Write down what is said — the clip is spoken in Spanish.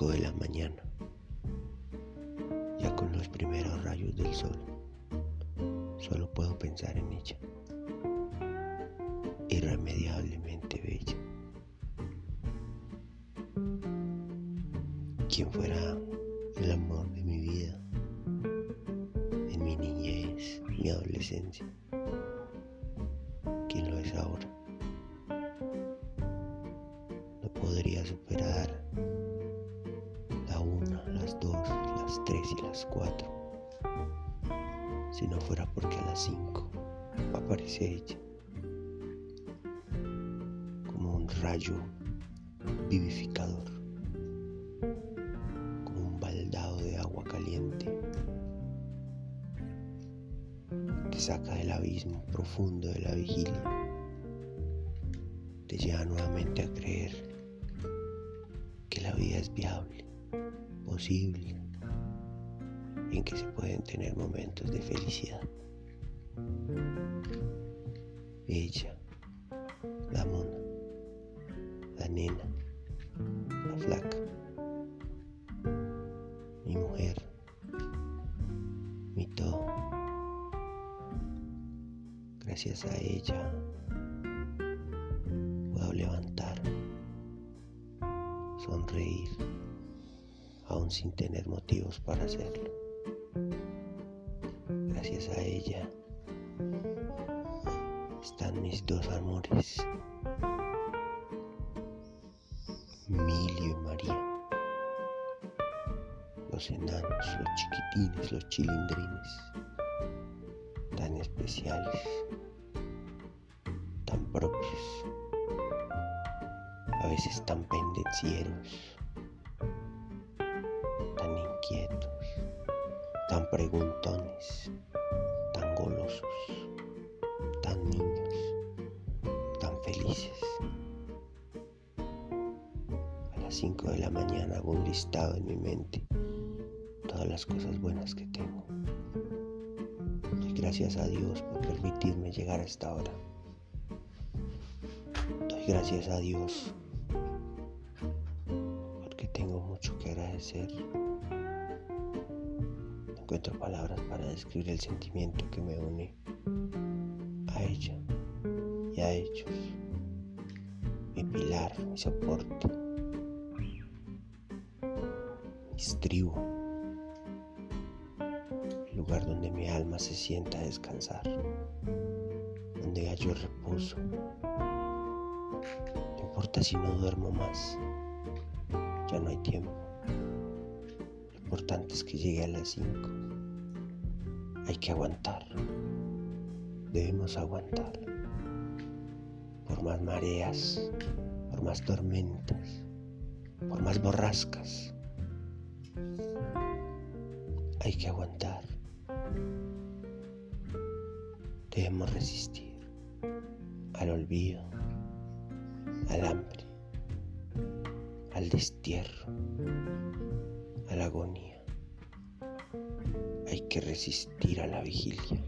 5 de la mañana, ya con los primeros rayos del sol, solo puedo pensar en ella, irremediablemente bella. Quien fuera el amor de mi vida, en mi niñez, mi adolescencia, ¿quién lo es ahora? No podría superar las tres y las cuatro. Si no fuera porque a las cinco aparece ella como un rayo vivificador, como un baldado de agua caliente que saca del abismo profundo de la vigilia, te lleva nuevamente a creer que la vida es viable posible en que se pueden tener momentos de felicidad. Ella, la mona, la nena, la flaca, mi mujer, mi todo. Gracias a ella puedo levantar, sonreír aún sin tener motivos para hacerlo. A ella están mis dos amores, Milio y María, los enanos, los chiquitines, los chilindrines, tan especiales, tan propios, a veces tan pendencieros tan preguntones, tan tan niños, tan felices. A las 5 de la mañana hago un listado en mi mente, todas las cosas buenas que tengo. Doy gracias a Dios por permitirme llegar a esta hora. Doy gracias a Dios porque tengo mucho que agradecer encuentro palabras para describir el sentimiento que me une a ella y a ellos. Mi pilar, mi soporte, mi estribo, el lugar donde mi alma se sienta a descansar, donde hallo reposo. No importa si no duermo más, ya no hay tiempo importante es que llegue a las 5. Hay que aguantar. Debemos aguantar. Por más mareas, por más tormentas, por más borrascas. Hay que aguantar. Debemos resistir al olvido, al hambre, al destierro a la agonía. Hay que resistir a la vigilia.